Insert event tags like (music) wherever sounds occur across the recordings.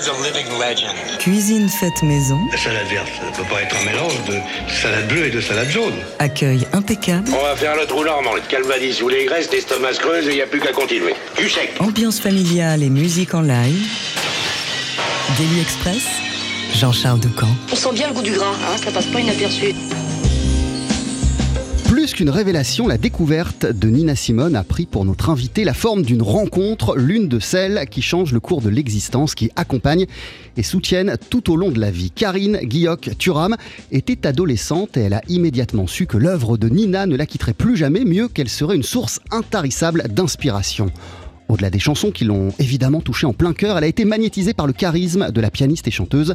is a living legend. Cuisine faite maison. La salade verte, ça ne peut pas être un mélange de salade bleue et de salade jaune. Accueil impeccable. On va faire le trou normand, le calvadis ou les graisses, l'estomac se creuse et il n'y a plus qu'à continuer. Du sec. Ambiance familiale et musique en live. Daily Express. Jean-Charles Ducamp. On sent bien le goût du gras, hein, ça passe pas inaperçu. Qu'une révélation, la découverte de Nina Simone a pris pour notre invité la forme d'une rencontre, l'une de celles qui changent le cours de l'existence, qui accompagnent et soutiennent tout au long de la vie. Karine Guilloc-Turam était adolescente et elle a immédiatement su que l'œuvre de Nina ne la quitterait plus jamais, mieux qu'elle serait une source intarissable d'inspiration. Au-delà des chansons qui l'ont évidemment touchée en plein cœur, elle a été magnétisée par le charisme de la pianiste et chanteuse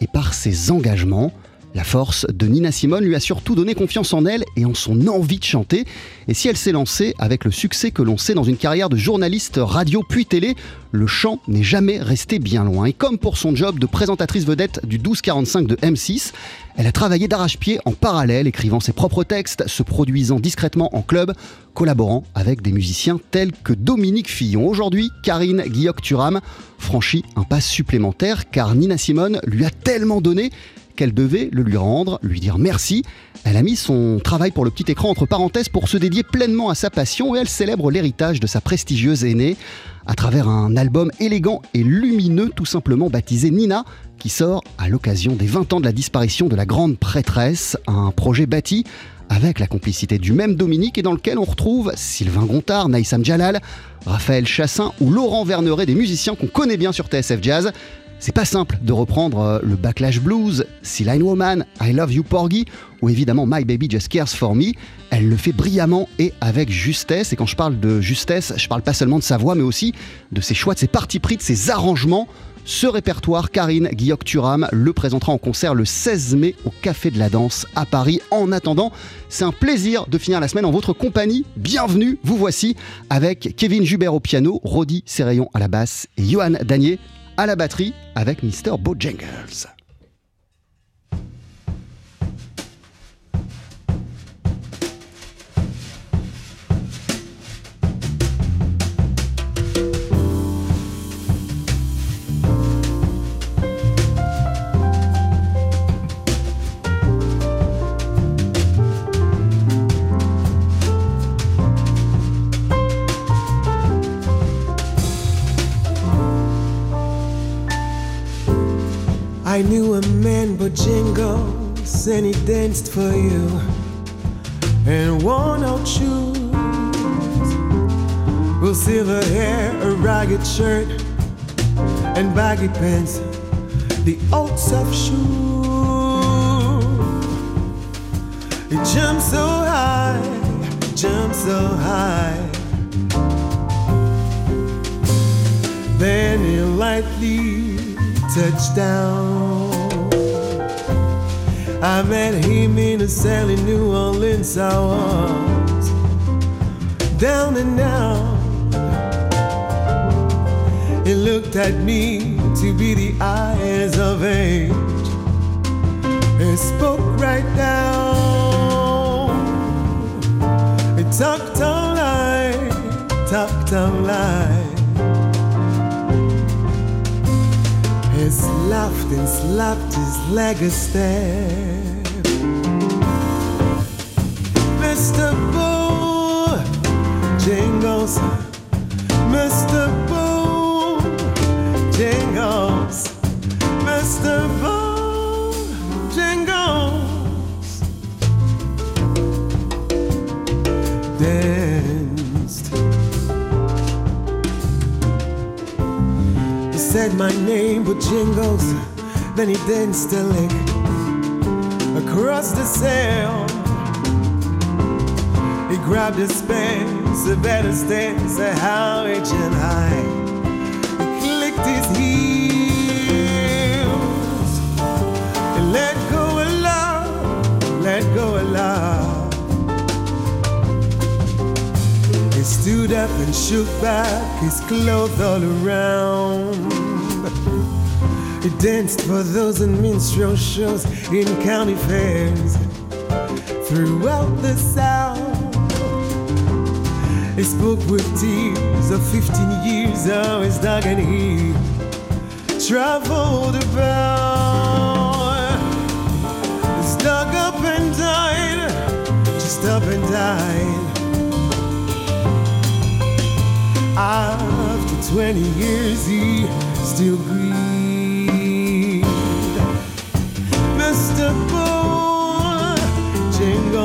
et par ses engagements. La force de Nina Simone lui a surtout donné confiance en elle et en son envie de chanter. Et si elle s'est lancée avec le succès que l'on sait dans une carrière de journaliste radio puis télé, le chant n'est jamais resté bien loin. Et comme pour son job de présentatrice vedette du 1245 de M6, elle a travaillé d'arrache-pied en parallèle, écrivant ses propres textes, se produisant discrètement en club, collaborant avec des musiciens tels que Dominique Fillon. Aujourd'hui, Karine Guilloc-Turam franchit un pas supplémentaire car Nina Simone lui a tellement donné qu'elle devait le lui rendre, lui dire merci. Elle a mis son travail pour le petit écran entre parenthèses pour se dédier pleinement à sa passion et elle célèbre l'héritage de sa prestigieuse aînée à travers un album élégant et lumineux tout simplement baptisé Nina qui sort à l'occasion des 20 ans de la disparition de la grande prêtresse, un projet bâti avec la complicité du même Dominique et dans lequel on retrouve Sylvain Gontard, Naïsam Jalal, Raphaël Chassin ou Laurent Verneret, des musiciens qu'on connaît bien sur TSF Jazz. C'est pas simple de reprendre euh, le Backlash Blues, Sea Line Woman, I Love You Porgy ou évidemment My Baby Just Cares For Me. Elle le fait brillamment et avec justesse. Et quand je parle de justesse, je parle pas seulement de sa voix mais aussi de ses choix, de ses parties pris, de ses arrangements. Ce répertoire, Karine Guilloc-Turam le présentera en concert le 16 mai au Café de la Danse à Paris. En attendant, c'est un plaisir de finir la semaine en votre compagnie. Bienvenue, vous voici avec Kevin Jubert au piano, Rodi Serrayon à la basse et Johan Danier à la batterie avec Mr. Bojangles. I knew a man but jingles and he danced for you and worn out shoes with silver hair, a ragged shirt and baggy pants, the old soft shoe. He jumped so high, jumped so high. Then he lightly touchdown. I met him in a cell in New Orleans. I was down and out. He looked at me to be the eyes of age. He spoke right down. He talked night, talked all night. He and slapped his leg a step. Mr. Boo, jingles. My name, but jingles. Then he danced a lick across the cell. He grabbed his pants, a better stance, a how and high. He clicked his heels. He let go of love, let go of love. He stood up and shook back his clothes all around. He danced for those in minstrel shows in county fairs throughout the South. He spoke with tears of 15 years of his dog and he traveled about. Stuck up and died, just up and died. After 20 years, he still.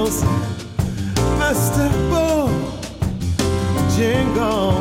Bojangles, Mr. Bojangles, Mr.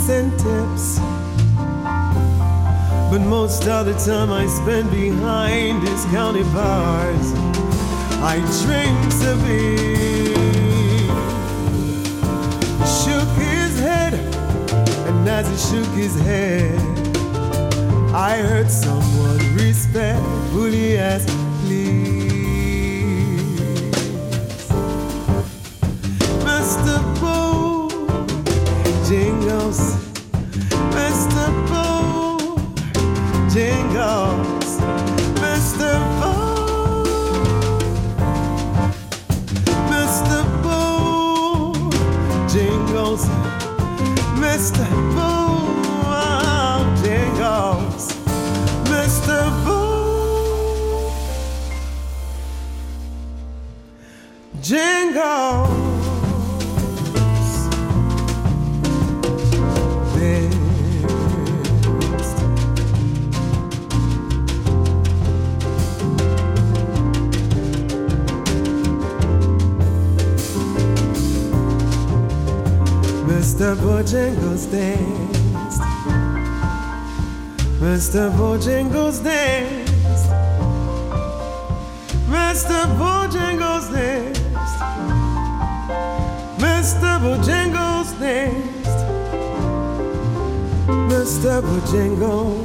drinks and tips. But most of the time I spend behind these county bars. I drink to be. Shook his head, and as he shook his head, I heard someone respectfully ask, Jingles. Next. Mr. Bojangles danced. Mr. Bojangles danced. Mr. Bojangles danced. Mr. Bojangles danced. Mr. Bojangles.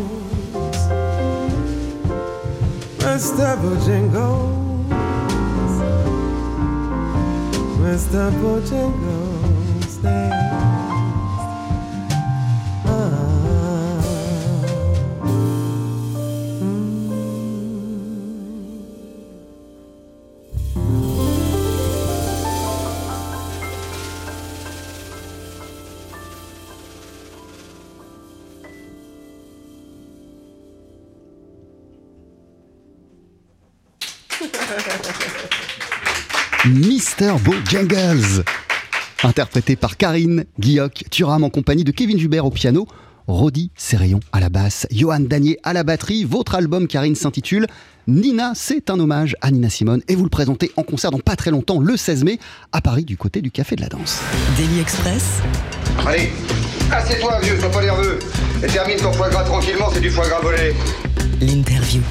Mr. Bojangles. Mr. Bojangles danced. Bojangles, interprété par Karine Guilloc, Thuram en compagnie de Kevin Hubert au piano, Rodi Serrayon à la basse, Johan Danier à la batterie. Votre album, Karine, s'intitule Nina, c'est un hommage à Nina Simone et vous le présentez en concert dans pas très longtemps, le 16 mai, à Paris, du côté du Café de la Danse. Daily Express, Allez, assieds-toi, vieux, sois pas nerveux. Et termine ton foie gras tranquillement, c'est du foie gras volé. l'interview.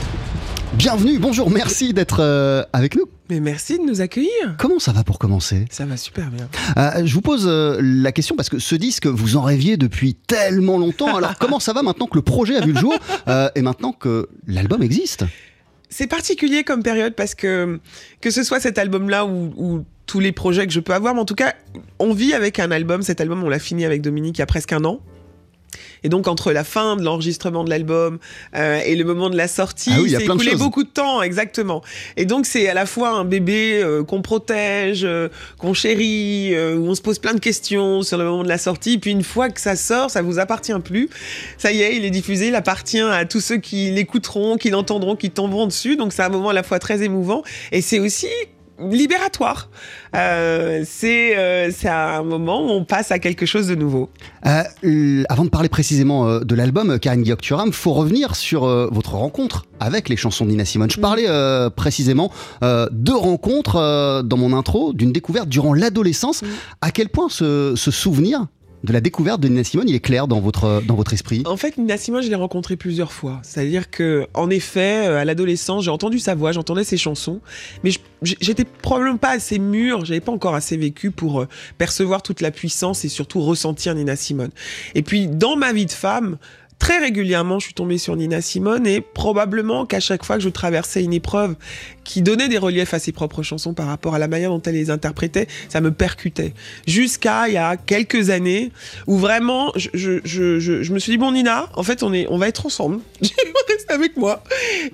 Bienvenue, bonjour, merci d'être euh, avec nous. Mais merci de nous accueillir. Comment ça va pour commencer? Ça va super bien. Euh, Je vous pose euh, la question parce que ce disque, vous en rêviez depuis tellement longtemps. Alors comment ça va maintenant que le projet a vu le jour et maintenant que l'album existe? C'est particulier comme période parce que que ce soit cet album-là ou, ou tous les projets que je peux avoir, mais en tout cas, on vit avec un album. Cet album, on l'a fini avec Dominique il y a presque un an. Et donc entre la fin de l'enregistrement de l'album euh, et le moment de la sortie, Ah oui, il de écoulé beaucoup de temps, exactement. Et donc c'est à la fois un bébé euh, qu'on protège, euh, qu'on chérit, euh, où on se pose plein de questions sur le moment de la sortie. Puis une fois que ça sort, ça vous appartient plus. Ça y est, il est diffusé, il appartient à tous ceux qui l'écouteront, qui l'entendront, qui tomberont dessus. Donc c'est un moment à la fois très émouvant et c'est aussi libératoire. Euh, c'est euh, c'est un moment où on passe à quelque chose de nouveau. Euh, avant de parler précisément euh, de l'album, Karine Guillaume-Turam, faut revenir sur euh, votre rencontre avec les chansons de Nina Simone. Je parlais euh, précisément euh, de rencontres euh, dans mon intro, d'une découverte durant l'adolescence. À quel point ce, ce souvenir de la découverte de Nina Simone, il est clair dans votre, dans votre esprit? En fait, Nina Simone, je l'ai rencontrée plusieurs fois. C'est-à-dire que, en effet, euh, à l'adolescence, j'ai entendu sa voix, j'entendais ses chansons, mais j'étais probablement pas assez mûr, j'avais pas encore assez vécu pour euh, percevoir toute la puissance et surtout ressentir Nina Simone. Et puis, dans ma vie de femme, très régulièrement, je suis tombée sur Nina Simone et probablement qu'à chaque fois que je traversais une épreuve qui donnait des reliefs à ses propres chansons par rapport à la manière dont elle les interprétait, ça me percutait. Jusqu'à il y a quelques années où vraiment je, me suis dit bon Nina, en fait on est on va être ensemble. (laughs) Reste avec moi.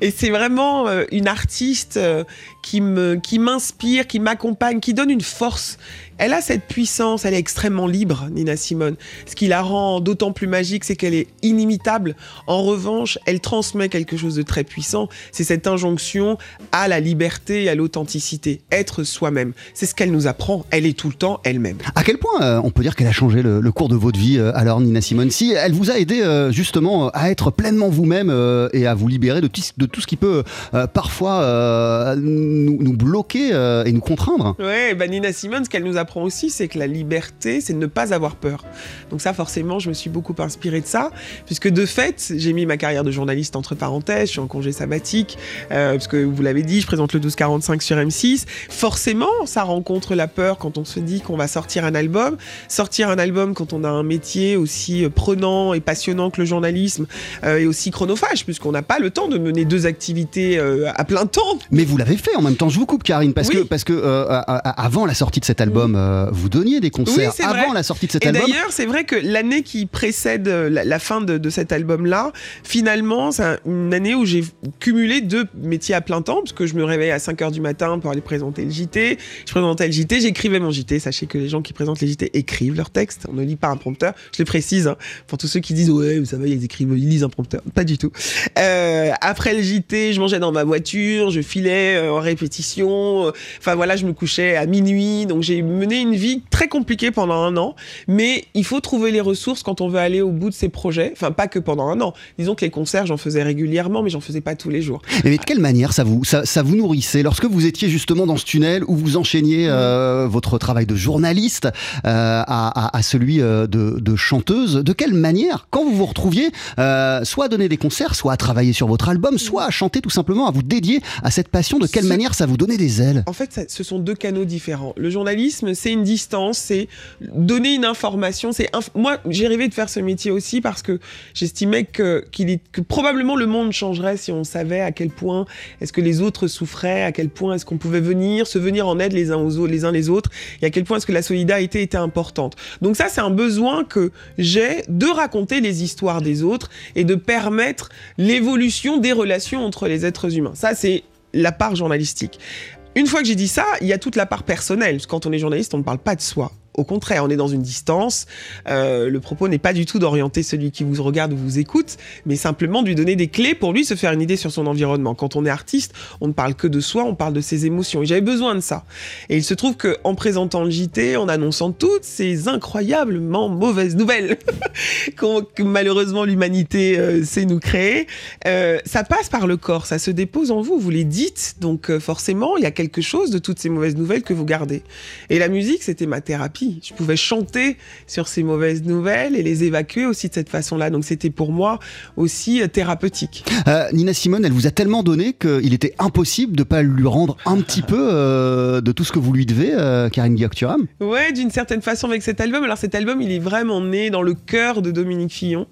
Et c'est vraiment euh, une artiste euh, qui m'inspire, qui m'accompagne, qui donne une force. Elle a cette puissance, elle est extrêmement libre, Nina Simone. Ce qui la rend d'autant plus magique, c'est qu'elle est inimitable. En revanche, elle transmet quelque chose de très puissant. C'est cette injonction à la liberté et à l'authenticité. Être soi-même. C'est ce qu'elle nous apprend. Elle est tout le temps elle-même. À quel point euh, on peut dire qu'elle a changé le, le cours de votre vie, euh, alors Nina Simone? Si elle vous a aidé euh, justement à être pleinement vous-même et à vous libérer de, tout ce- de tout ce qui peut parfois nous, nous bloquer et nous contraindre? Ouais, bah Nina Simone, ce qu'elle nous apprend aussi, c'est que la liberté, c'est de ne pas avoir peur. Donc ça, forcément, je me suis beaucoup inspirée de ça, puisque de fait, j'ai mis ma carrière de journaliste entre parenthèses, je suis en congé sabbatique, euh, parce que vous l'avez dit, je présente le 1245 sur M6. Forcément, ça rencontre la peur quand on se dit qu'on va sortir un album. Sortir un album quand on a un métier aussi euh, prenant et passionnant que le journalisme, euh, et aussi chronophage, puisqu'on n'a pas le temps de mener deux activités euh, à plein temps. Mais vous l'avez fait en même temps. Je vous coupe, Karine, parce Oui. que parce que euh, avant la sortie de cet album, euh, vous donniez des concerts. Oui, c'est vrai. avant la sortie de cet Et album. d'ailleurs, c'est vrai que l'année qui précède euh, la, la fin de, de cet album-là, finalement, c'est un- une année où j'ai cumulé deux métiers à plein temps, parce que je me réveillais à 5h du matin pour aller présenter le JT. Je présentais le JT, j'écrivais mon JT. Sachez que les gens qui présentent les JT écrivent leurs textes. On ne lit pas un prompteur. Je le précise, hein, pour tous ceux qui disent, ouais, ça va, ils écrivent, ils lisent un prompteur. Pas du tout. Euh, après le JT, je mangeais dans ma voiture, je filais en répétition. Enfin voilà, je me couchais à minuit. Donc j'ai mené une vie très compliquée pendant un an. Mais il faut trouver les ressources quand on veut aller au bout de ses projets. Enfin, pas que pendant un an. Disons que les concerts, j'en faisais régulièrement, mais j'en faisais pas tous les jours. Mais de quelle manière ça vous, ça, ça vous nourrissait lorsque vous étiez justement dans ce tunnel où vous enchaîniez euh, votre travail de journaliste euh, à, à- à celui euh, de, de chanteuse? De quelle manière, quand vous vous retrouviez, euh, soit à donner des concerts, soit à travailler sur votre album, soit à chanter tout simplement, à vous dédier à cette passion, de quelle Ce- manière ça vous donnait des ailes? En fait, ça- ce sont deux canaux différents. Le journalisme, c'est une distance, c'est donner une information. C'est moi, j'ai rêvé de faire ce métier aussi parce que j'estimais que, probablement le monde changerait si on savait à quel point est-ce que les autres souffraient, à quel point est-ce qu'on pouvait venir, se venir en aide les uns aux les uns les autres, et à quel point est-ce que la solidarité était importante. Donc ça, c'est un besoin que j'ai de raconter les histoires des autres et de permettre l'évolution des relations entre les êtres humains. Ça, c'est la part journalistique. Une fois que j'ai dit ça, il y a toute la part personnelle. Quand on est journaliste, on ne parle pas de soi. Au contraire, on est dans une distance. Euh, le propos n'est pas du tout d'orienter celui qui vous regarde ou vous écoute, mais simplement de lui donner des clés pour lui se faire une idée sur son environnement. Quand on est artiste, on ne parle que de soi, on parle de ses émotions. Et j'avais besoin de ça. Et il se trouve que en présentant le JT, en annonçant toutes ces incroyablement mauvaises nouvelles (laughs) que malheureusement l'humanité euh, sait nous créer, euh, ça passe par le corps, ça se dépose en vous, vous les dites, donc euh, forcément il y a quelque chose de toutes ces mauvaises nouvelles que vous gardez. Et la musique, c'était ma thérapie. Je pouvais chanter sur ces mauvaises nouvelles et les évacuer aussi de cette façon-là. Donc c'était pour moi aussi euh, thérapeutique. Euh, Nina Simone, elle vous a tellement donné qu'il était impossible de pas lui rendre un petit peu euh, de tout ce que vous lui devez, euh, Karine Guillaume. Ouais, d'une certaine façon avec cet album. Alors cet album, il est vraiment né dans le cœur de Dominique Fillon,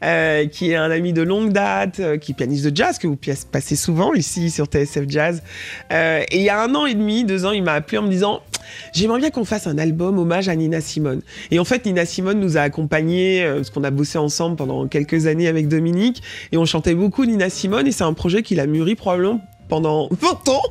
qui est un ami de longue date, qui est pianiste de jazz, que vous passez souvent ici sur TSF Jazz. Et il y a un an et demi, deux ans, il m'a appelé en me disant J'aimerais bien qu'on fasse un album hommage à Nina Simone. Et en fait, Nina Simone nous a accompagnés, euh, parce qu'on a bossé ensemble pendant quelques années avec Dominique, et on chantait beaucoup Nina Simone, et c'est un projet qu'il a mûri probablement pendant (laughs) 20 ans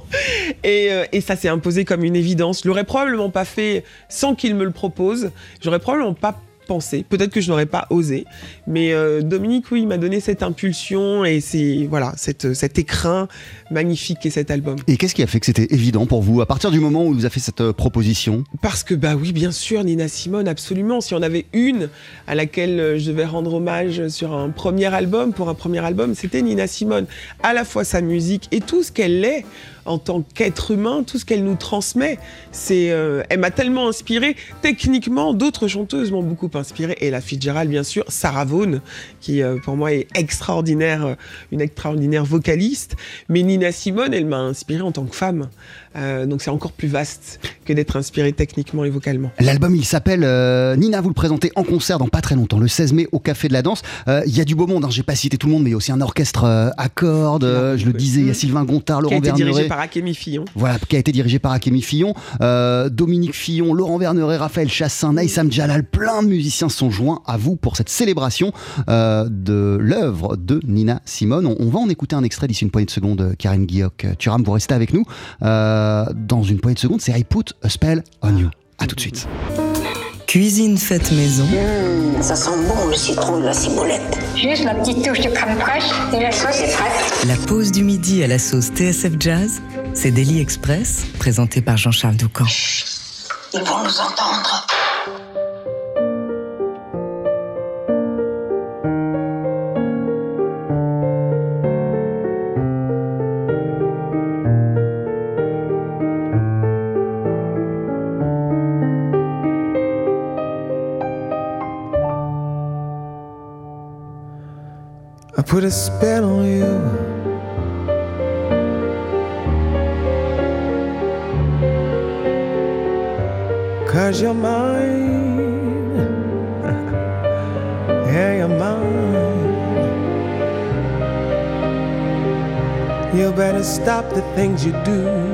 et, euh, et ça s'est imposé comme une évidence. Je l'aurais probablement pas fait sans qu'il me le propose. J'aurais probablement pas pensé. Peut-être que je n'aurais pas osé. Mais euh, Dominique, oui, il m'a donné cette impulsion et c'est voilà, cette, cet écrin magnifique qu'est cet album. Et qu'est-ce qui a fait que c'était évident pour vous à partir du moment où il vous a fait cette euh, proposition? Parce que, bah oui, bien sûr, Nina Simone, absolument. Si on avait une à laquelle euh, je devais rendre hommage sur un premier album, pour un premier album, c'était Nina Simone. À la fois sa musique et tout ce qu'elle est en tant qu'être humain, tout ce qu'elle nous transmet. C'est, euh, elle m'a tellement inspiré. Techniquement, d'autres chanteuses m'ont beaucoup inspiré. Et la Fitzgerald, bien sûr, Sarah Vaughan, qui euh, pour moi est extraordinaire, euh, une extraordinaire vocaliste. Mais Nina Simone, elle m'a inspiré en tant que femme. Euh, donc c'est encore plus vaste que d'être inspiré techniquement et vocalement. L'album, il s'appelle euh, Nina, vous le présentez en concert dans pas très longtemps, le 16 mai au Café de la Danse. Euh, Il y a du beau monde, hein, j'ai pas cité tout le monde, mais il y a aussi un orchestre à cordes, je le disais, il y a Sylvain Gontard, Qui a Laurent été dirigé Verneret. par Akemi Fillon. Voilà, qui a été dirigé par Akemi Fillon, Dominique Fillon, Laurent Verneret, Raphaël Chassin, Naïsam Jalal, plein de musiciens sont joints à vous pour cette célébration de l'œuvre de Nina Simone. On, on va en écouter un extrait d'ici une poignée de secondes, Karine Guilloc. Thuram, vous restez avec nous. Euh, dans une poignée de secondes, c'est I Put a Spell on You. A tout de suite. Cuisine faite maison, Ça sent bon le citron de la ciboulette. Juste la petite touche de crème fraîche et la sauce est prête. la pause du midi à la sauce TSF Jazz, c'est Daily Express, présenté par Jean-Charles Doucan. Ils vont nous entendre. The things you do.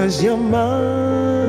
deixas de amar.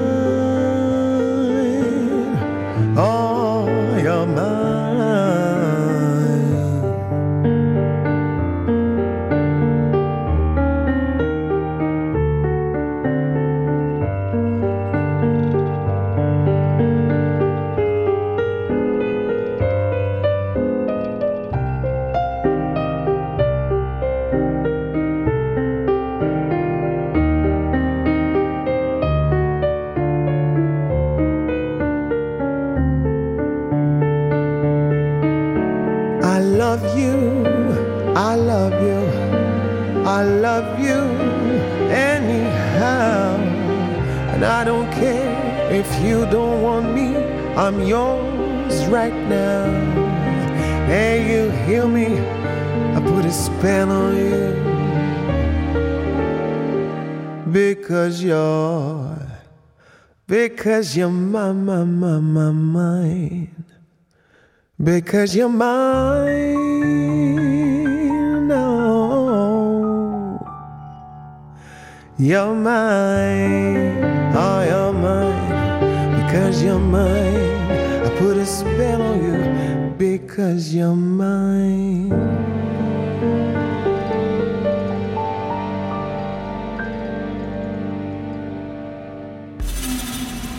Because you're mine, no. You're mine, oh, you're mine. Because you're mine, I put a spell on you. Because you're mine.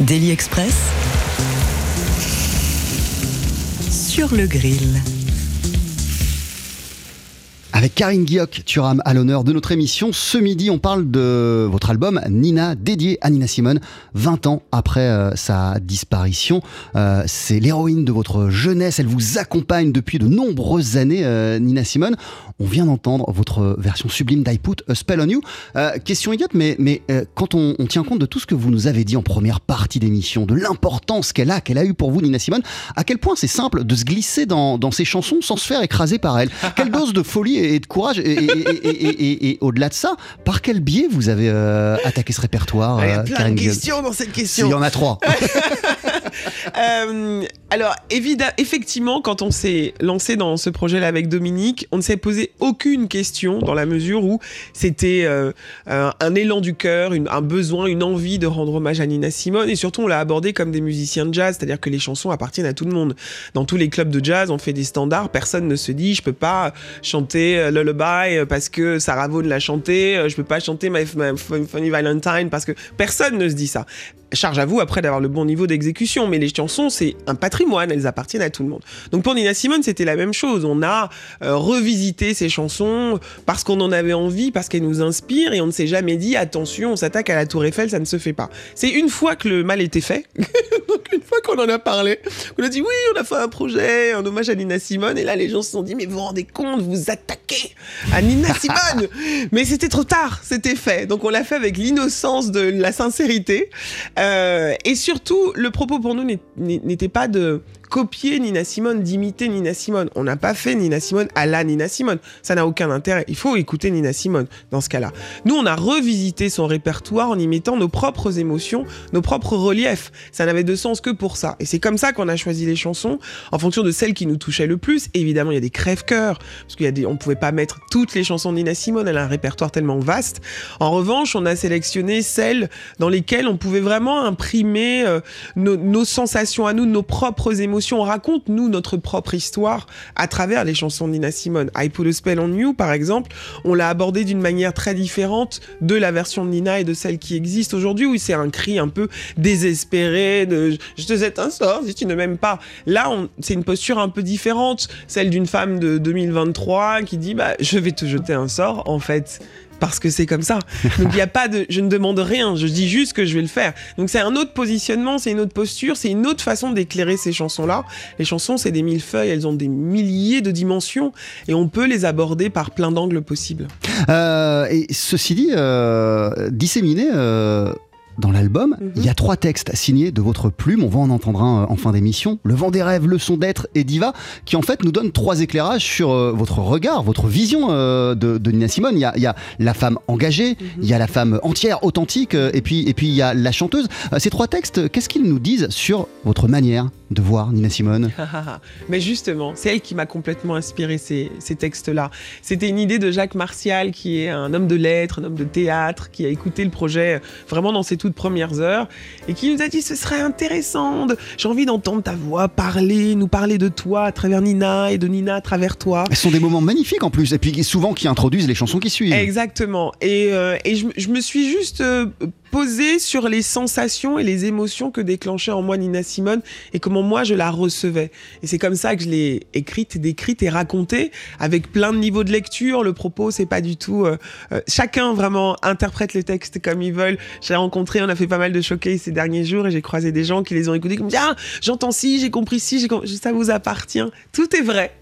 Daily Express le grill. Avec Karine Guilloc, Turam à l'honneur de notre émission. Ce midi, on parle de votre album Nina, dédié à Nina Simone, 20 ans après euh, sa disparition. Euh, c'est l'héroïne de votre jeunesse, elle vous accompagne depuis de nombreuses années, euh, Nina Simone. On vient d'entendre votre version sublime d'I Put a Spell on You. Question idiote, mais, mais quand on, on tient compte de tout ce que vous nous avez dit en première partie d'émission, de l'importance qu'elle a, qu'elle a eu pour vous, Nina Simone, à quel point c'est simple de se glisser dans, dans ses chansons sans se faire écraser par elle? Quelle dose de folie et de courage et, et- et- et- et- et au-delà de ça, par quel biais vous avez euh, attaqué ce répertoire, Ah, Il y a euh, plein de questions dans cette Il question. y en a trois. (laughs) (laughs) Euh, alors, évidemment, effectivement, quand on s'est lancé dans ce projet-là avec Dominique, on ne s'est posé aucune question dans la mesure où c'était euh, un, élan du cœur, un besoin, une envie de rendre hommage à Nina Simone. Et surtout, on l'a abordé comme des musiciens de jazz, c'est-à-dire que les chansons appartiennent à tout le monde. Dans tous les clubs de jazz, on fait des standards. Personne ne se dit, je peux pas chanter euh, Lullaby parce que Sarah Vaughan l'a chanté. Je peux pas chanter My, My Funny Valentine parce que personne ne se dit ça. Charge à vous après d'avoir le bon niveau d'exécution, mais les chansons, c'est un patrimoine, elles appartiennent à tout le monde. Donc pour Nina Simone, c'était la même chose. On a euh, revisité ces chansons parce qu'on en avait envie, parce qu'elles nous inspirent, et on ne s'est jamais dit attention, on s'attaque à la Tour Eiffel, ça ne se fait pas. C'est une fois que le mal était fait, (laughs) donc une fois qu'on en a parlé, on a dit oui, on a fait un projet, un hommage à Nina Simone, et là les gens se sont dit mais vous vous rendez compte, vous attaquez à Nina (laughs) Simone Mais c'était trop tard, c'était fait. Donc on l'a fait avec l'innocence de la sincérité. Euh, et surtout, le propos pour nous n'était pas de copier Nina Simone, d'imiter Nina Simone. On n'a pas fait Nina Simone à la Nina Simone. Ça n'a aucun intérêt. Il faut écouter Nina Simone dans ce cas-là. Nous, on a revisité son répertoire en y mettant nos propres émotions, nos propres reliefs. Ça n'avait de sens que pour ça. Et c'est comme ça qu'on a choisi les chansons, en fonction de celles qui nous touchaient le plus. Évidemment, il y a des crève-cœurs, parce a des, on pouvait pas mettre toutes les chansons de Nina Simone. Elle a un répertoire tellement vaste. En revanche, on a sélectionné celles dans lesquelles on pouvait vraiment imprimer euh, nos sensations à nous, nos propres émotions. On raconte, nous, notre propre histoire à travers les chansons de Nina Simone. I Put a Spell on You, par exemple, on l'a abordé d'une manière très différente de la version de Nina et de celle qui existe aujourd'hui, où c'est un cri un peu désespéré de je te jette un sort si tu ne m'aimes pas. Là, c'est une posture un peu différente, celle d'une femme de 2023 qui dit bah je vais te jeter un sort en fait parce que c'est comme ça. Donc il y a pas de je ne demande rien, je dis juste que je vais le faire. Donc c'est un autre positionnement, c'est une autre posture, c'est une autre façon d'éclairer ces chansons-là. Les chansons, c'est des millefeuilles, elles ont des milliers de dimensions et on peut les aborder par plein d'angles possibles. Euh, et ceci dit, euh, disséminé euh, dans l'album, Mhm. il y a trois textes signés de votre plume. On va en entendre un euh, en fin d'émission. Le vent des rêves, leçon d'être et diva, qui en fait nous donne trois éclairages sur euh, votre regard, votre vision euh, de, de Nina Simone. Il y, a, il y a la femme engagée, il y a la femme entière, authentique, et puis et puis il y a la chanteuse. Ces trois textes, qu'est-ce qu'ils nous disent sur votre manière de voir Nina Simone? (laughs) Mais justement, c'est elle qui m'a complètement inspiré ces, ces textes-là. C'était une idée de Jacques Martial, qui est un homme de lettres, un homme de théâtre, qui a écouté le projet vraiment dans ses toutes premières heures et qui nous a dit ce serait intéressant. de- J'ai envie d'entendre ta voix parler, nous parler de toi à travers Nina et de Nina à travers toi. Ce sont des moments magnifiques en plus, et puis souvent qui introduisent les chansons qui suivent. Exactement. Et, euh, et je, je me suis juste euh, posée sur les sensations et les émotions que déclenchait en moi Nina Simone et comment moi je la recevais. Et c'est comme ça que je l'ai écrite, décrite et racontée avec plein de niveaux de lecture. Le propos, c'est pas du tout. euh, euh, chacun vraiment interprète les textes comme ils veulent. J'ai rencontré, on a fait pas mal de showcase ces derniers jours et j'ai croisé des gens qui les ont écoutés comme ah j'entends ci, j'ai compris com- ça vous appartient. Tout est vrai.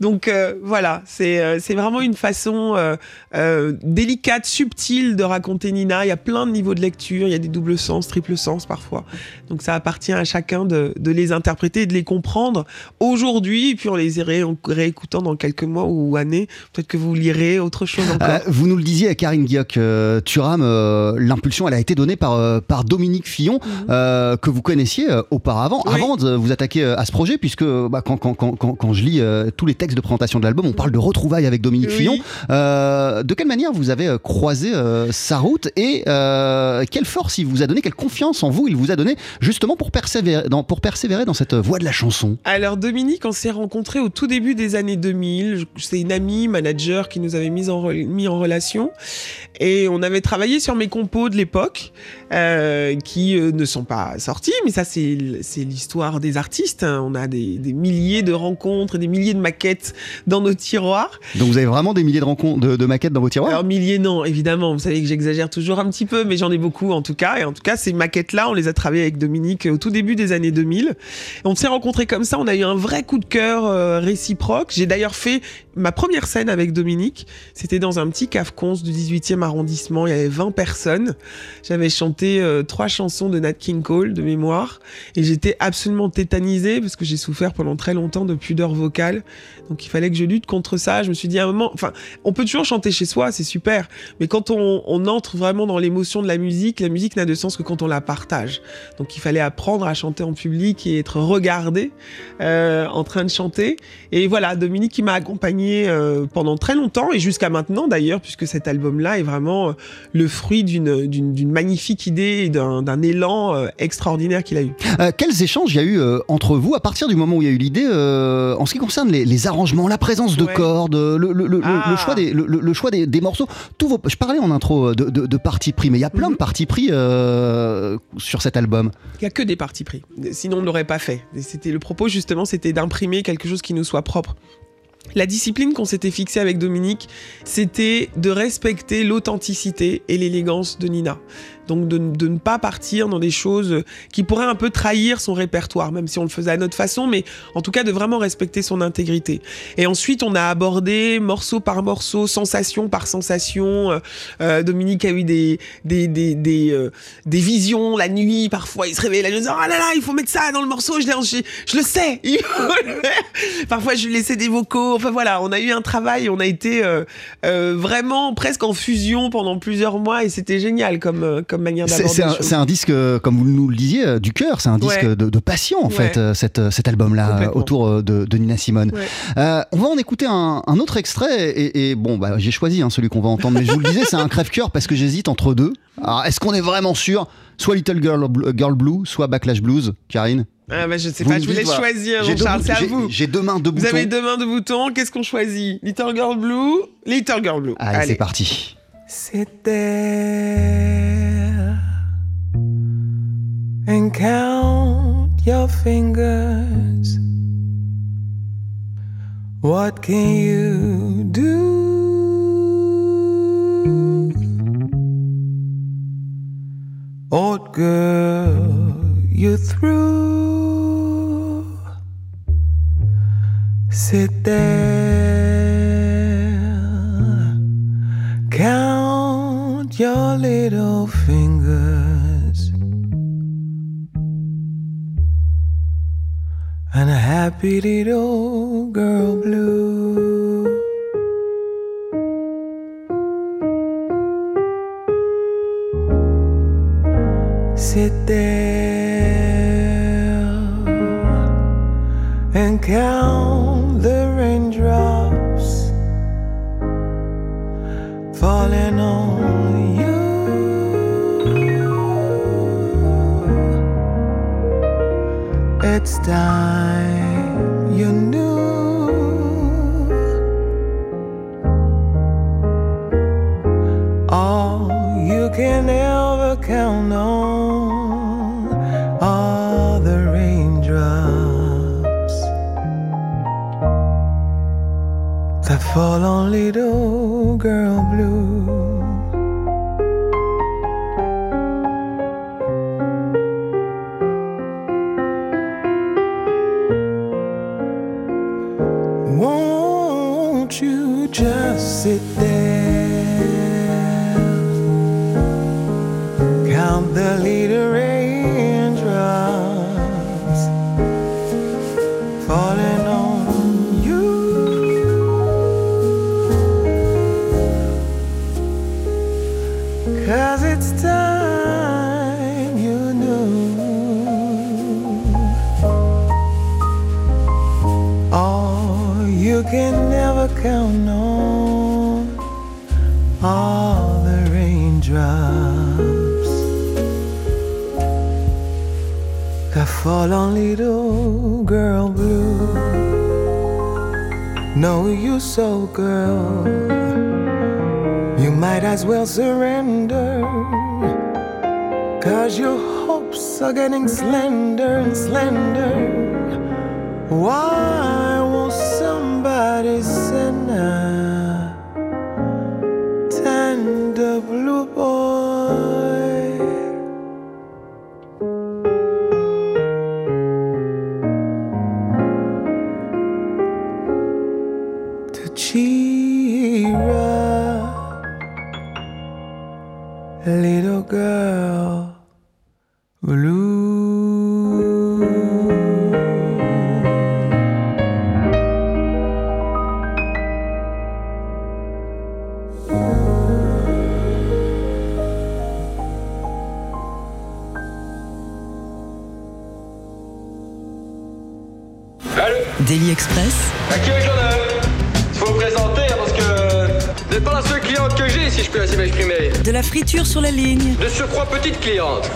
Donc euh, voilà, c'est euh, vraiment une façon euh, euh, délicate, subtile de raconter Nina. Il y a plein de niveaux de lecture, il y a des doubles sens, triple sens parfois. Donc ça appartient à chacun de, de les interpréter et de les comprendre aujourd'hui. Et puis on les en réécoutant dans quelques mois ou années, peut-être que vous lirez autre chose encore. Vous nous le disiez, Karine Guillauc, euh, Thuram, euh, l'impulsion, elle a été donnée par, par Dominique Fillon, euh, que vous connaissiez auparavant, Mhm. Oui. avant de vous attaquer à ce projet, puisque bah, quand, quand, quand, quand, je lis tous les textes de présentation de l'album, on parle de retrouvailles avec Dominique Oui. Fillon. Euh, de quelle manière vous avez euh, croisé euh, sa route et euh, quelle force il vous a donné, quelle confiance en vous il vous a donné, justement pour persévérer dans, pour persévérer dans cette voie de la chanson? Alors Dominique, on s'est rencontrés au tout début des années 2000. Je- C'est une amie manager qui nous avait mis en, re- mis en relation et on avait travaillé sur mes compos de l'époque euh, qui euh, ne sont pas sortis, mais ça c'est l'histoire des artistes. hein. On a des, des milliers de rencontres, et des milliers de maquettes dans nos tiroirs. Donc vous avez vraiment des milliers de rencontres, de, de maquettes dans vos tiroirs? Alors milliers non, évidemment. Vous savez que j'exagère toujours un petit peu, mais j'en ai beaucoup en tout cas. Et en tout cas, ces maquettes-là, on les a travaillées avec Dominique au tout début des années 2000. Et on s'est rencontrés comme ça. On a eu un vrai coup de cœur euh, réciproque. J'ai d'ailleurs fait ma première scène avec Dominique, c'était dans un petit cave du 18e arrondissement. Il y avait 20 personnes. J'avais chanté euh, trois chansons de Nat King Cole de mémoire et j'étais absolument tétanisée parce que j'ai souffert pendant très longtemps de pudeur vocale. Donc il fallait que je lutte contre ça. Je me suis dit à un moment, enfin, on peut toujours chanter chez soi, c'est super, mais quand on, entre vraiment dans l'émotion de la musique, la musique n'a de sens que quand on la partage. Donc il fallait apprendre à chanter en public et être regardé euh, en train de chanter. Et voilà, Dominique qui m'a accompagné euh, pendant très longtemps et jusqu'à maintenant d'ailleurs, puisque cet album-là est vraiment euh, le fruit d'une magnifique idée et d'un élan euh, extraordinaire qu'il a eu. Euh, quels échanges il y a eu entre vous à partir du moment où il y a eu l'idée en ce qui concerne les, les arrangements, la présence de Ouais. cordes, le, le- le- Ah. le choix, des, le, choix des, des morceaux tous vos, Je parlais en intro de, de, de parti pris, mais il y a plein Mhm. de partis pris euh, sur cet album. Il n'y a que des partis pris. Sinon, on ne l'aurait pas fait. C'était le propos, justement, c'était d'imprimer quelque chose qui nous soit propre. La discipline qu'on s'était fixée avec Dominique, c'était de respecter l'authenticité et l'élégance de Nina. Donc de, ne pas partir dans des choses qui pourraient un peu trahir son répertoire, même si on le faisait à notre façon, mais en tout cas de vraiment respecter son intégrité. Et ensuite, on a abordé morceau par morceau, sensation par sensation. Euh, euh, Dominique a eu des, des, des, des, euh, visions la nuit, parfois il se réveillait la nuit en disant Oh là là, il faut mettre ça dans le morceau, je, je, je le sais. (laughs) Parfois je lui laissais des vocaux, enfin voilà, on a eu un travail, on a été euh, euh, vraiment presque en fusion pendant plusieurs mois et c'était génial comme, euh, comme manière C'est d'aborder c'est un, disque, euh, comme vous nous le disiez, euh, du cœur. C'est un disque Ouais. de, de passion, en Ouais. fait, euh, cet, cet album-là, autour de, de Nina Simone. Ouais. Euh, on va en écouter un, un autre extrait. Et, et bon, bah, j'ai choisi hein, celui qu'on va entendre. Mais je vous le disais, c'est un crève-cœur parce que j'hésite entre deux. Alors, est-ce qu'on est vraiment sûr? Soit Little Girl, Girl Blue, soit Backlash Blues, Karine? Ah bah je sais Vous pas, je vous voilà. choisir, mon Charles, c'est à vous. J'ai deux mains, Vous boutons. avez deux mains de boutons, qu'est-ce qu'on choisit? Little Girl Blue Little Girl Blue. Allez, c'est parti. Sit there and count your fingers. What can you do? Old girl, you're through. Sit there, count your little fingers, and a happy little girl blue. Sit there and count the raindrops falling on It's time you knew. All you can ever count on are the raindrops that fall on little girl blue. Little girl blue. Know you so, girl. You might as well surrender. Cause your hopes are getting slender and slender. Why won't somebody send a girl petite cliente.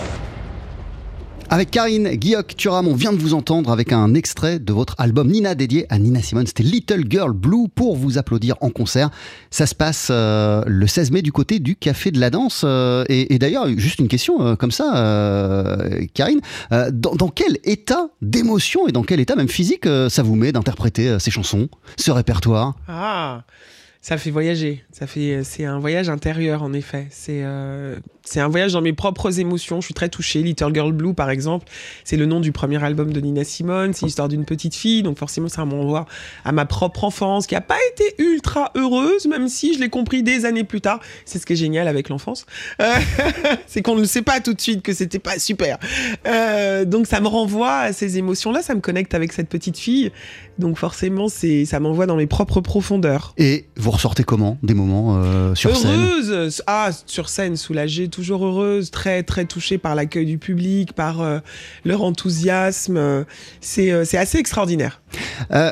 Avec Karine Guilloc Turam, on vient de vous entendre avec un extrait de votre album Nina dédié à Nina Simone. C'était Little Girl Blue pour vous applaudir en concert. Ça se passe euh, le 16 mai du côté du Café de la Danse. Euh, et et d'ailleurs, juste une question euh, comme ça, euh, Karine. Euh, dans, dans quel état d'émotion et dans quel état même physique euh, ça vous met d'interpréter euh, ces chansons, ce répertoire? Ah, ça fait voyager. Ça fait, c'est un voyage intérieur en effet. C'est, euh, c'est un voyage dans mes propres émotions. Je suis très touchée. Little Girl Blue, par exemple, c'est le nom du premier album de Nina Simone. C'est l'histoire d'une petite fille, donc forcément ça m'envoie à ma propre enfance, qui a pas été ultra heureuse, même si je l'ai compris des années plus tard. C'est ce qui est génial avec l'enfance, Euh, (laughs) c'est qu'on ne le sait pas tout de suite que c'était pas super. Euh, donc ça me renvoie à ces émotions-là. Ça me connecte avec cette petite fille. Donc forcément, c'est, ça m'envoie dans mes propres profondeurs. Et vous ressortez comment des moments euh, sur scène? Heureuse ah sur scène soulagée toujours heureuse très très touchée par l'accueil du public par euh, leur enthousiasme c'est euh, assez extraordinaire Euh,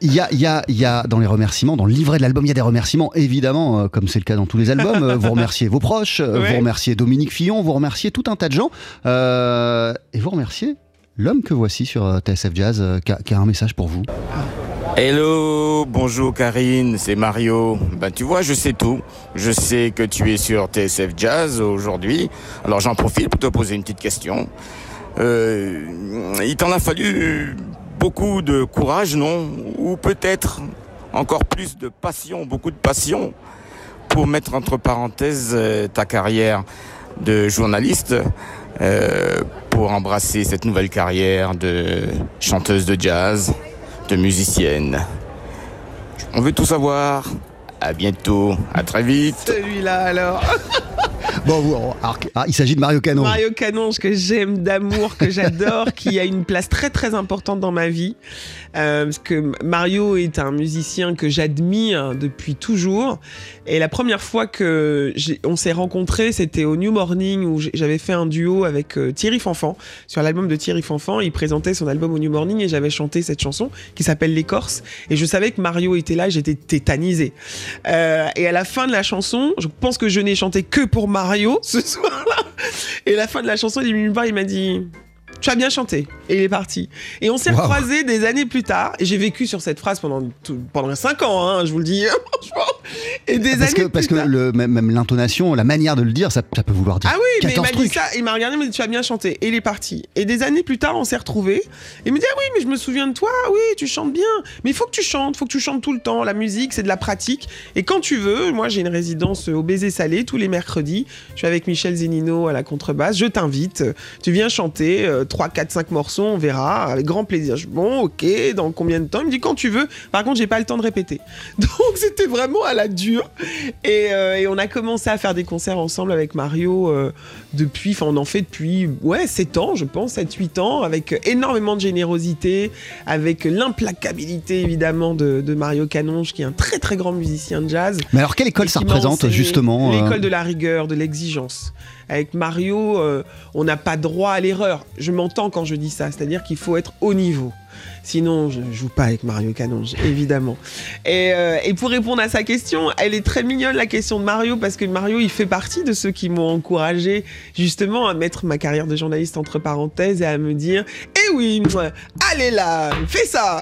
Il y a, y, a, y a dans les remerciements, dans le livret de l'album, il y a des remerciements, évidemment, euh, comme c'est le cas dans tous les albums. Euh, (laughs) vous remerciez vos proches, euh, Ouais. vous remerciez Dominique Fillon, vous remerciez tout un tas de gens. et vous remerciez l'homme que voici sur TSF Jazz, qui, a, qui a un message pour vous. Hello, bonjour Karine, c'est Mario. Ben tu vois, je sais tout. Je sais que tu es sur TSF Jazz aujourd'hui. Alors j'en profite pour te poser une petite question. Euh, il t'en a fallu beaucoup de courage, non? Ou peut-être encore plus de passion, beaucoup de passion pour mettre entre parenthèses euh, ta carrière de journaliste euh, pour embrasser cette nouvelle carrière de chanteuse de jazz, musicienne. On veut tout savoir. À bientôt, à très vite. celui-là alors (laughs) Bon, alors, ah, il s'agit de Mario Cano. Mario Canonge que j'aime d'amour que j'adore qui a une place très très importante dans ma vie. Euh, parce que Mario est un musicien que j'admire depuis toujours. Et la première fois que on s'est rencontrés c'était au New Morning où j'avais fait un duo avec euh, Thierry Fanfan. Sur l'album de Thierry Fanfan il présentait son album au New Morning et j'avais chanté cette chanson qui s'appelle L'écorce et je savais que Mario était là j'étais tétanisée. Euh, et à la fin de la chanson je pense que je n'ai chanté que pour Mario ce soir-là. Et la fin de la chanson il m'a dit tu as bien chanté. Et il est parti. Et on s'est Wow. recroisés des années plus tard. Et j'ai vécu sur cette phrase pendant, tout- pendant 5 ans, hein, je vous le dis, (laughs) franchement. Et des Parce années que, parce que plus tard. le, même, l'intonation, la manière de le dire, ça, ça peut vouloir dire Ah oui, mais il 14 m'a dit ça, il m'a regardé, il m'a dit tu as bien chanté, et il est parti. Et des années plus tard, on s'est retrouvés. Il me dit ah oui, mais je me souviens de toi, oui, tu chantes bien, mais il faut que tu chantes, faut que tu chantes tout le temps. La musique, c'est de la pratique. Et quand tu veux, moi j'ai une résidence au Baiser Salé tous les mercredis. Je suis avec Michel Zenino à la contrebasse. Je t'invite, tu viens chanter 3, 4, 5 morceaux, on verra, avec grand plaisir. Je dis, bon, ok, dans combien de temps? Il me dit quand tu veux. Par contre, j'ai pas le temps de répéter. (laughs) Donc c'était vraiment à la dure. Et, euh, et on a commencé à faire des concerts ensemble avec Mario euh, depuis, enfin on en fait depuis ouais 7 ans je pense, 7-8 ans, avec énormément de générosité, avec l'implacabilité évidemment de, de Mario Canonge qui est un très très grand musicien de jazz. Mais alors, quelle école ça représente, justement euh, L'école de la rigueur, de l'exigence. Avec Mario, euh, on n'a pas droit à l'erreur. Je m'entends quand je dis ça, c'est-à-dire qu'il faut être au niveau. Sinon, je joue pas avec Mario Canonge, évidemment. Et, euh, et pour répondre à sa question, elle est très mignonne la question de Mario parce que Mario, il fait partie de ceux qui m'ont encouragé justement à mettre ma carrière de journaliste entre parenthèses et à me dire, eh oui, moi, allez là, fais ça.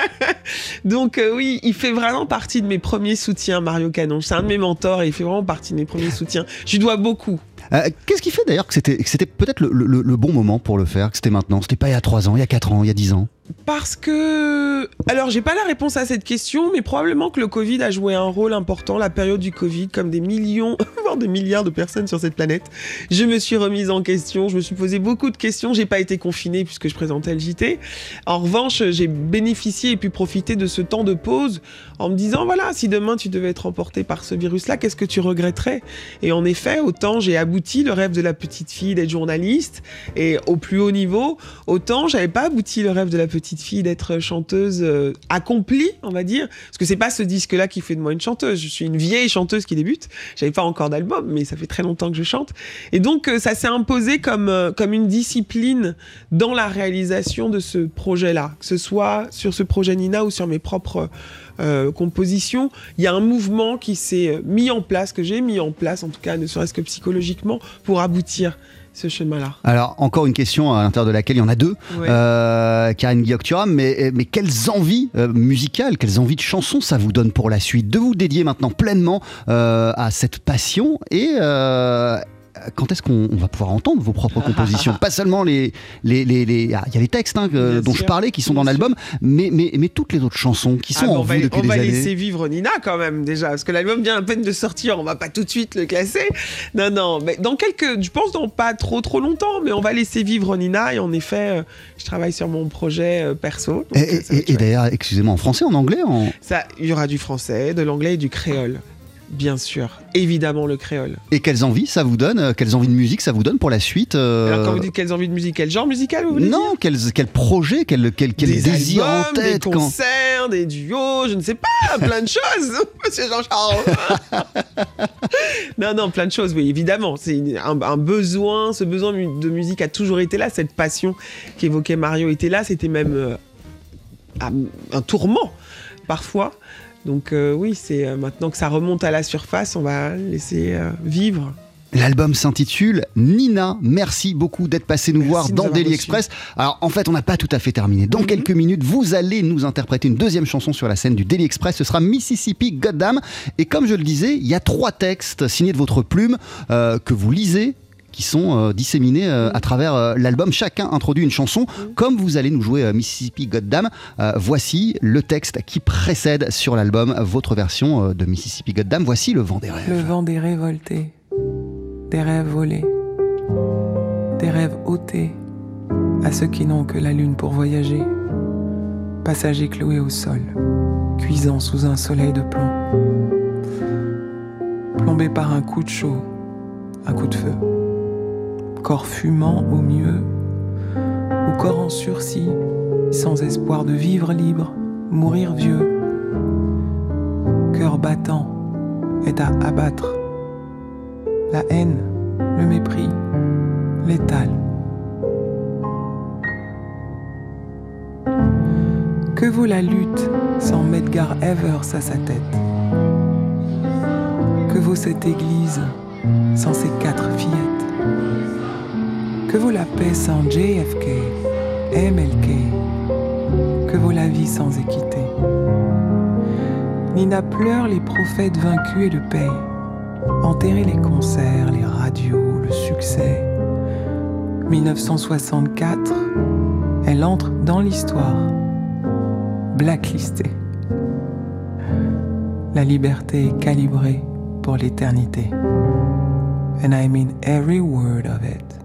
(laughs) Donc euh, oui, il fait vraiment partie de mes premiers soutiens, Mario Canonge. C'est un de mes mentors et il fait vraiment partie de mes premiers soutiens. Je lui dois beaucoup. Euh, Qu'est-ce qui fait d'ailleurs que c'était peut-être le, le- le bon moment pour le faire, que c'était maintenant? C'était pas il y a 3 ans, il y a 4 ans, il y a 10 ans? Parce que. Alors, j'ai pas la réponse à cette question, mais probablement que le Covid a joué un rôle important, la période du Covid, comme des millions, (laughs) voire des milliards de personnes sur cette planète. Je me suis remise en question, je me suis posé beaucoup de questions. J'ai pas été confinée puisque je présentais le JT. En revanche, j'ai bénéficié et pu profiter de ce temps de pause en me disant voilà, si demain tu devais être emporté par ce virus-là, qu'est-ce que tu regretterais? Et en effet, autant j'ai abouti le rêve de la petite fille d'être journaliste et au plus haut niveau, autant j'avais pas abouti le rêve de la petite petite fille d'être chanteuse euh, accomplie, on va dire. Parce que c'est pas ce disque-là qui fait de moi une chanteuse. Je suis une vieille chanteuse qui débute. J'avais pas encore d'album, mais ça fait très longtemps que je chante. Et donc, euh, ça s'est imposé comme, euh, comme une discipline dans la réalisation de ce projet-là. Que ce soit sur ce projet Nina ou sur mes propres compositions. Il y a un mouvement qui s'est mis en place, que j'ai mis en place, en tout cas, ne serait-ce que psychologiquement, pour aboutir ce chemin-là. Alors, encore une question à l'intérieur de laquelle il y en a deux. Euh, Karine Guillaume, mais, mais quelles envies euh, musicales, quelles envies de chansons ça vous donne pour la suite? De vous dédier maintenant pleinement euh, à cette passion et quand est-ce qu'on va pouvoir entendre vos propres compositions? Pas seulement les. les, les, Il y a les textes hein, dont je parlais qui sont dans l'album, mais, mais, mais toutes les autres chansons qui sont ah, en depuis des années. On va laisser vivre Nina quand même déjà, parce que l'album vient à peine de sortir, on va pas tout de suite le classer. Non, non, mais dans quelques. Je pense dans pas trop trop longtemps, mais on va laisser vivre Nina et en effet, euh, je travaille sur mon projet euh, perso. et, et d'ailleurs, excusez-moi, en français, en anglais en... Ça, Il y aura du français, de l'anglais et du créole. Bien sûr, évidemment le créole. Et quelles envies ça vous donne euh, Quelles envies de musique ça vous donne pour la suite euh Alors quand vous dites quelles envies de musique, quel genre musical vous voulez Non, quel, quel projet, quel, quel, quel des désir albums, en tête Des concerts, des duos, je ne sais pas, (laughs) plein de choses, (laughs) monsieur Jean-Charles. (laughs) non, non, plein de choses, oui, évidemment. C'est un, un, besoin, ce besoin de musique a toujours été là, cette passion qu'évoquait Mario était là, c'était même euh, un tourment parfois. Donc euh, oui, c'est euh, maintenant que ça remonte à la surface, on va laisser euh, vivre. L'album s'intitule Nina. Merci beaucoup d'être passé nous voir dans Daily Express. Alors en fait, on n'a pas tout à fait terminé. Dans mhm. quelques minutes, vous allez nous interpréter une deuxième chanson sur la scène du Daily Express. Ce sera Mississippi Goddam. Et comme je le disais, il y a trois textes signés de votre plume que vous lisez qui sont euh, disséminés euh, à travers euh, l'album. Chacun introduit une chanson, comme vous allez nous jouer Mississippi Goddam. voici le texte qui précède sur l'album votre version de Mississippi Goddam. Voici le vent des rêves. Le vent des révoltés, des rêves volés, des rêves ôtés à ceux qui n'ont que la lune pour voyager. Passagers cloués au sol, cuisant sous un soleil de plomb, plombés par un coup de chaud, un coup de feu corps fumant au mieux, ou corps en sursis, sans espoir de vivre libre, mourir vieux. Cœur battant est à abattre. La haine, le mépris, létal. Que vaut la lutte sans Medgar Evers à sa tête? Que vaut cette église sans ses quatre fillettes? Que vaut la paix sans JFK, MLK Que vaut la vie sans équité? Nina pleure les prophètes vaincus et le paye. Enterrer les concerts, les radios, le succès. 1964, elle entre dans l'histoire, blacklistée. La liberté est calibrée pour l'éternité. And I mean every word of it.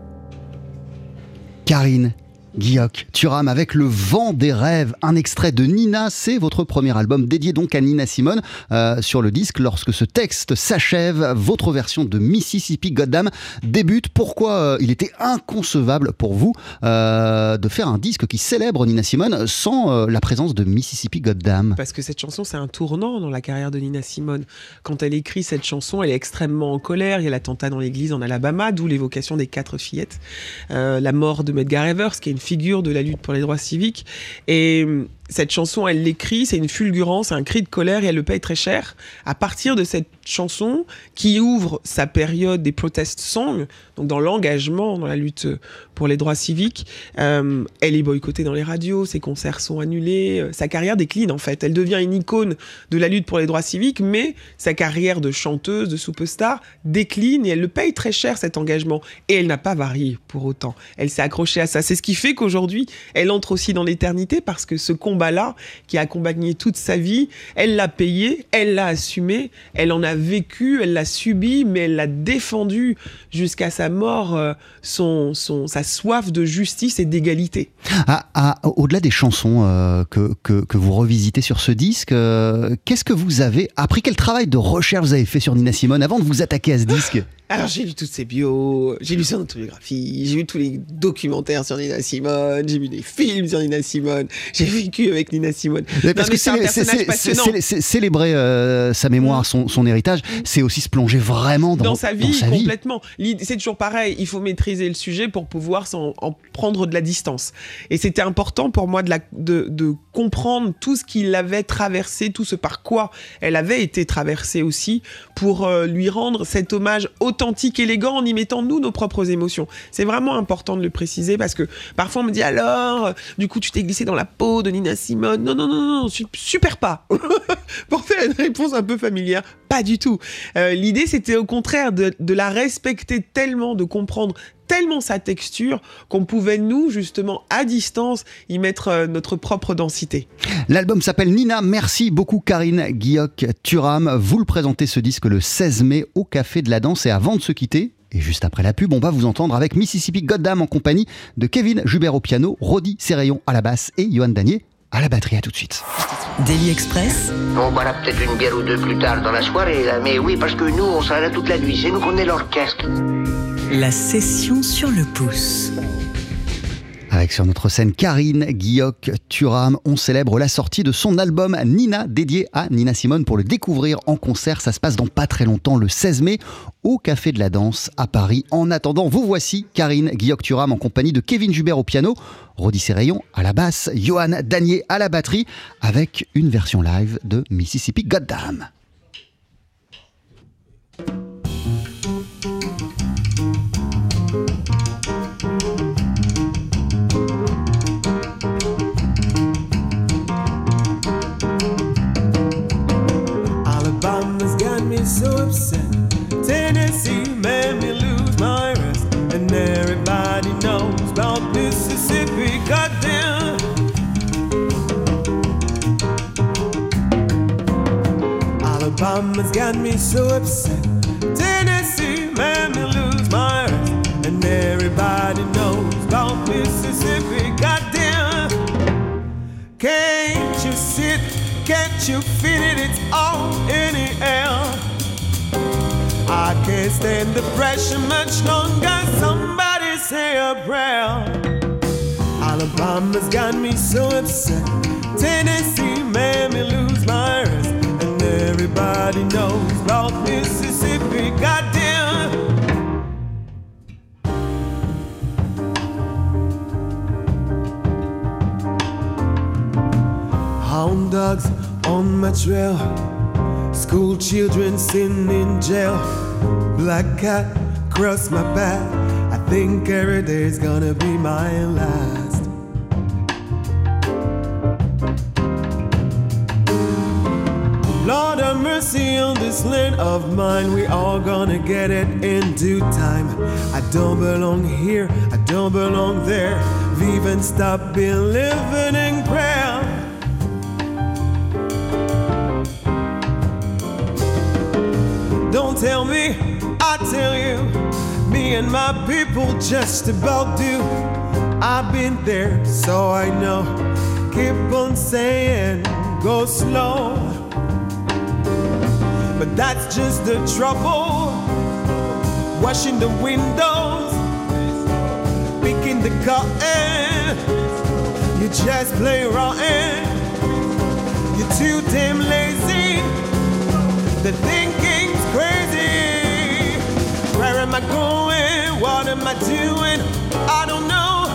Karine Guilloc, Turam avec Le vent des rêves, un extrait de Nina, c'est votre premier album dédié donc à Nina Simone euh, sur le disque. Lorsque ce texte s'achève, votre version de Mississippi Goddam débute. Pourquoi euh, il était inconcevable pour vous euh, de faire un disque qui célèbre Nina Simone sans la présence de Mississippi Goddam? Parce que cette chanson, c'est un tournant dans la carrière de Nina Simone. Quand elle écrit cette chanson, elle est extrêmement en colère. Il y a l'attentat dans l'église en Alabama, d'où l'évocation des quatre fillettes. la mort de Medgar Evers, qui est une figure de la lutte pour les droits civiques. Et hum, cette chanson, elle l'écrit, c'est une fulgurance, un cri de colère et elle le paye très cher. À partir de cette chanson qui ouvre sa période des protest songs, donc dans l'engagement, dans la lutte pour les droits civiques. Euh, elle est boycottée dans les radios, ses concerts sont annulés, euh, sa carrière décline en fait. Elle devient une icône de la lutte pour les droits civiques, mais sa carrière de chanteuse, de superstar décline et elle le paye très cher cet engagement. Et elle n'a pas varié pour autant. Elle s'est accrochée à ça. C'est ce qui fait qu'aujourd'hui, elle entre aussi dans l'éternité parce que ce combat-là, qui a accompagné toute sa vie, elle l'a payé, elle l'a assumé, elle en a vécu, elle l'a subi, mais elle l'a défendu jusqu'à sa mort, euh, son, son, sa soif de justice et d'égalité. Ah, ah, Au-delà des chansons euh, que, vous revisitez sur ce disque, euh, qu'est-ce que vous avez appris Quel travail de recherche vous avez fait sur Nina Simone avant de vous attaquer à ce disque? Alors j'ai lu toutes ses bios, j'ai lu son autobiographie, j'ai vu tous les documentaires sur Nina Simone, j'ai vu des films sur Nina Simone, j'ai vécu avec Nina Simone. parce que c'est. Célébrer euh, sa mémoire, mm. son, son héritage, mm. c'est aussi se plonger vraiment dans, dans sa vie. Dans sa complètement. C'est toujours pareil, il faut maîtriser le sujet pour pouvoir en, en prendre de la distance. Et c'était important pour moi de, la, de, de comprendre tout ce qu'il avait traversé, tout ce par quoi elle avait été traversée aussi, pour euh, lui rendre cet hommage au authentique, élégant en y mettant nous nos propres émotions. C'est vraiment important de le préciser parce que parfois on me dit alors, euh, du coup tu t'es glissé dans la peau de Nina Simone. Non, non, non, non, super pas. (laughs) Pour faire une réponse un peu familière, pas du tout. Euh, l'idée c'était au contraire de, de la respecter tellement, de comprendre tellement sa texture qu'on pouvait nous justement à distance y mettre euh, notre propre densité. L'album s'appelle Nina. Merci beaucoup Karine Guilloc Turam. Vous le présentez ce disque le 16 mai au Café de la Danse et avant de se quitter, et juste après la pub, on va vous entendre avec Mississippi Goddam en compagnie de Kevin Jubert au piano, Rodi Serrayon à la basse et Johan Danier à la batterie. À tout de suite. Daily Express. On boira peut-être une bière ou deux plus tard dans la soirée, mais oui, parce que nous, on sera là toute la nuit. C'est nous qu'on est l'orchestre. La session sur le pouce. Avec sur notre scène Karine Guilloc Turam, on célèbre la sortie de son album Nina, dédié à Nina Simone pour le découvrir en concert. Ça se passe dans pas très longtemps, le 16 mai, au Café de la Danse à Paris. En attendant, vous voici Karine Guilloc Turam en compagnie de Kevin Jubert au piano, Rodi Serrayon à la basse, Johan Danier à la batterie, avec une version live de Mississippi Goddam. So upset. Tennessee made me lose my rest, and everybody knows about Mississippi. Goddamn. Alabama's got me so upset. Tennessee made me lose my rest, and everybody knows about Mississippi. Goddamn. Can't you sit? Can't you feel it? It's all in the air. I can't stand the pressure much longer. Somebody say a prayer. Alabama's got me so upset. Tennessee made me lose my rest. And everybody knows about Mississippi. Goddamn. Hound dogs on my trail. School children sitting in jail. Black cat cross my back. I think every day's gonna be my last. Lord have mercy on this land of mine. We all gonna get it in due time. I don't belong here, I don't belong there. We've even stopped being living in prayer. Don't tell me I tell you, me and my people just about do. I've been there, so I know. Keep on saying, go slow. But that's just the trouble. Washing the windows, picking the cotton. You just play around. You're too damn lazy. The thinking's I going? What am I doing? I don't know.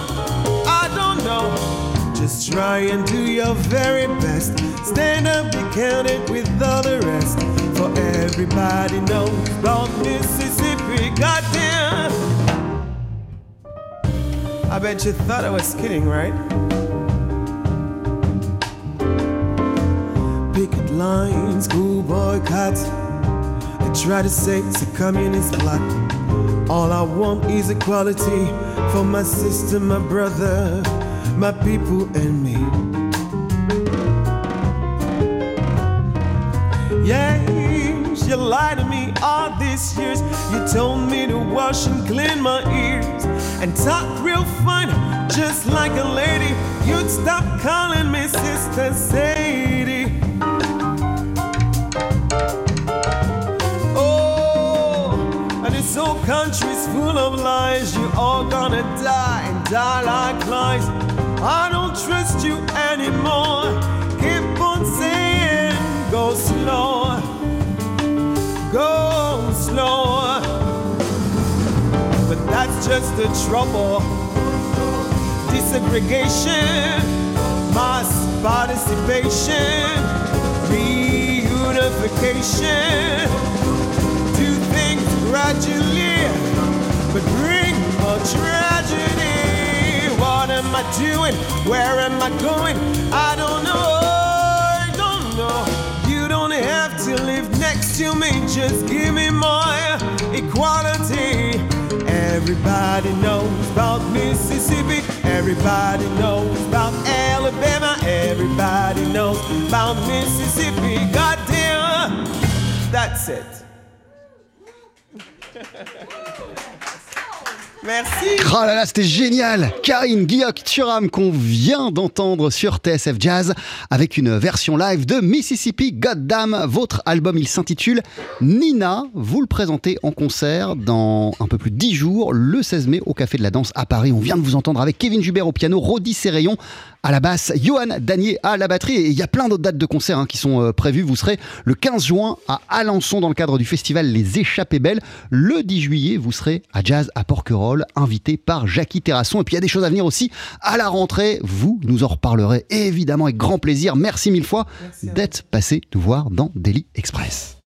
I don't know. Just try and do your very best. Stand up, be counted with all the rest. For everybody knows about Mississippi. Goddamn. I bet you thought I was kidding, right? Picket lines, school boycotts. They try to say it's a communist plot. All I want is equality for my sister, my brother, my people, and me. Yes, you lied to me all these years. You told me to wash and clean my ears and talk real fine, just like a lady. You'd stop calling me Sister Sadie. Whole country's full of lies. You all gonna die and die like flies. I don't trust you anymore. Keep on saying, go slow, go slow. But that's just the trouble. Desegregation, mass participation, reunification. Gradually, but bring more tragedy. What am I doing? Where am I going? I don't know. I don't know. You don't have to live next to me. Just give me my equality. Everybody knows about Mississippi. Everybody knows about Alabama. Everybody knows about Mississippi. Goddamn. That's it. Merci. Oh là là, c'était génial Karine Guilloc Turam qu'on vient d'entendre sur TSF Jazz avec une version live de Mississippi Goddamn. Votre album, il s'intitule Nina. Vous le présentez en concert dans un peu plus de 10 jours, le 16 mai, au Café de la Danse à Paris. On vient de vous entendre avec Kevin Jubert au piano, Rodi Serrayon à la basse, Johan Danier à la batterie. Et il y a plein d'autres dates de concerts hein, qui sont euh, prévues. Vous serez le 15 juin à Alençon dans le cadre du festival Les Échappées Belles. Le 10 juillet, vous serez à Jazz à Porquerolles, invité par Jackie Terrasson. Et puis il y a des choses à venir aussi à la rentrée. Vous nous en reparlerez évidemment avec grand plaisir. Merci mille fois d'être passé nous voir dans Daily Express.